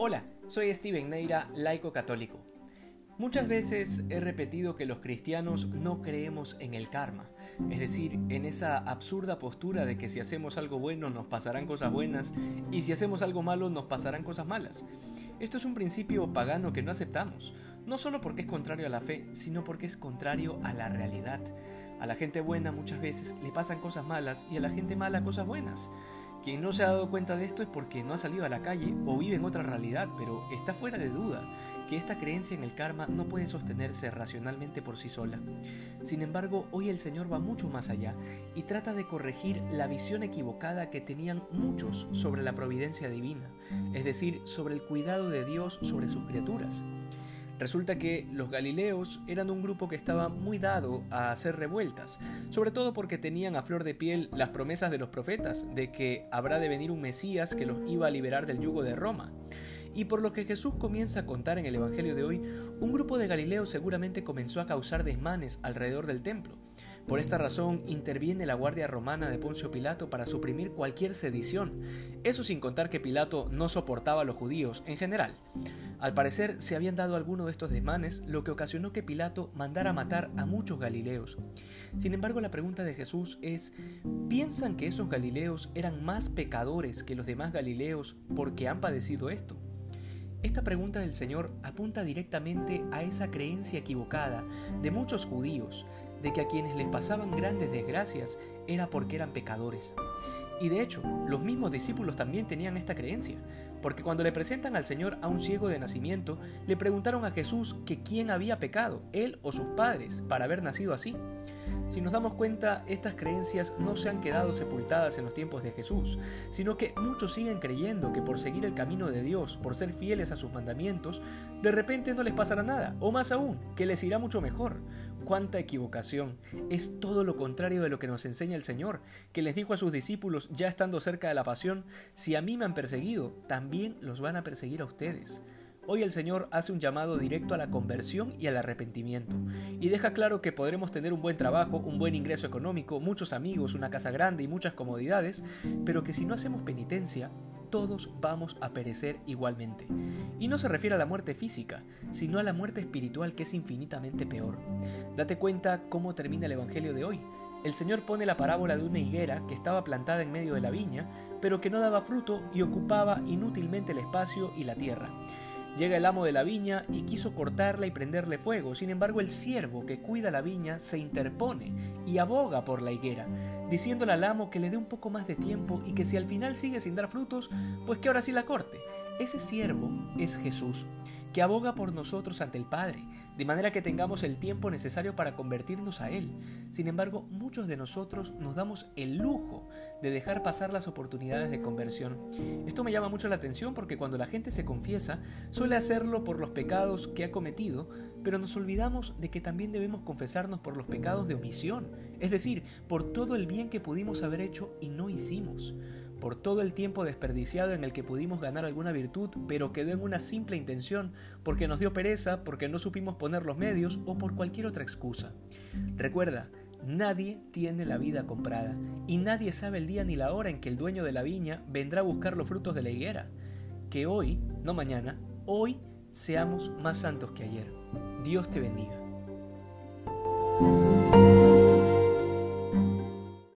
Hola, soy Steven Neira, laico católico. Muchas veces he repetido que los cristianos no creemos en el karma, es decir, en esa absurda postura de que si hacemos algo bueno nos pasarán cosas buenas y si hacemos algo malo nos pasarán cosas malas. Esto es un principio pagano que no aceptamos, no solo porque es contrario a la fe, sino porque es contrario a la realidad. A la gente buena muchas veces le pasan cosas malas y a la gente mala cosas buenas. Quien no se ha dado cuenta de esto es porque no ha salido a la calle o vive en otra realidad, pero está fuera de duda que esta creencia en el karma no puede sostenerse racionalmente por sí sola. Sin embargo, hoy el Señor va mucho más allá y trata de corregir la visión equivocada que tenían muchos sobre la providencia divina, es decir, sobre el cuidado de Dios sobre sus criaturas. Resulta que los galileos eran un grupo que estaba muy dado a hacer revueltas, sobre todo porque tenían a flor de piel las promesas de los profetas de que habrá de venir un Mesías que los iba a liberar del yugo de Roma. Y por lo que Jesús comienza a contar en el Evangelio de hoy, un grupo de galileos seguramente comenzó a causar desmanes alrededor del templo. Por esta razón interviene la Guardia Romana de Poncio Pilato para suprimir cualquier sedición, eso sin contar que Pilato no soportaba a los judíos en general. Al parecer se habían dado algunos de estos desmanes, lo que ocasionó que Pilato mandara matar a muchos galileos. Sin embargo, la pregunta de Jesús es, ¿piensan que esos galileos eran más pecadores que los demás galileos porque han padecido esto? Esta pregunta del Señor apunta directamente a esa creencia equivocada de muchos judíos de que a quienes les pasaban grandes desgracias era porque eran pecadores. Y de hecho, los mismos discípulos también tenían esta creencia, porque cuando le presentan al Señor a un ciego de nacimiento, le preguntaron a Jesús que quién había pecado, él o sus padres, para haber nacido así. Si nos damos cuenta, estas creencias no se han quedado sepultadas en los tiempos de Jesús, sino que muchos siguen creyendo que por seguir el camino de Dios, por ser fieles a sus mandamientos, de repente no les pasará nada, o más aún, que les irá mucho mejor. ¡Cuánta equivocación! Es todo lo contrario de lo que nos enseña el Señor, que les dijo a sus discípulos ya estando cerca de la pasión, si a mí me han perseguido, también los van a perseguir a ustedes. Hoy el Señor hace un llamado directo a la conversión y al arrepentimiento, y deja claro que podremos tener un buen trabajo, un buen ingreso económico, muchos amigos, una casa grande y muchas comodidades, pero que si no hacemos penitencia, todos vamos a perecer igualmente. Y no se refiere a la muerte física, sino a la muerte espiritual que es infinitamente peor. Date cuenta cómo termina el Evangelio de hoy. El Señor pone la parábola de una higuera que estaba plantada en medio de la viña, pero que no daba fruto y ocupaba inútilmente el espacio y la tierra. Llega el amo de la viña y quiso cortarla y prenderle fuego. Sin embargo, el siervo que cuida la viña se interpone y aboga por la higuera, diciéndole al amo que le dé un poco más de tiempo y que si al final sigue sin dar frutos, pues que ahora sí la corte. Ese siervo es Jesús, que aboga por nosotros ante el Padre, de manera que tengamos el tiempo necesario para convertirnos a Él. Sin embargo, muchos de nosotros nos damos el lujo de dejar pasar las oportunidades de conversión. Esto me llama mucho la atención porque cuando la gente se confiesa, suele hacerlo por los pecados que ha cometido, pero nos olvidamos de que también debemos confesarnos por los pecados de omisión, es decir, por todo el bien que pudimos haber hecho y no hicimos por todo el tiempo desperdiciado en el que pudimos ganar alguna virtud, pero quedó en una simple intención, porque nos dio pereza, porque no supimos poner los medios o por cualquier otra excusa. Recuerda, nadie tiene la vida comprada, y nadie sabe el día ni la hora en que el dueño de la viña vendrá a buscar los frutos de la higuera. Que hoy, no mañana, hoy seamos más santos que ayer. Dios te bendiga.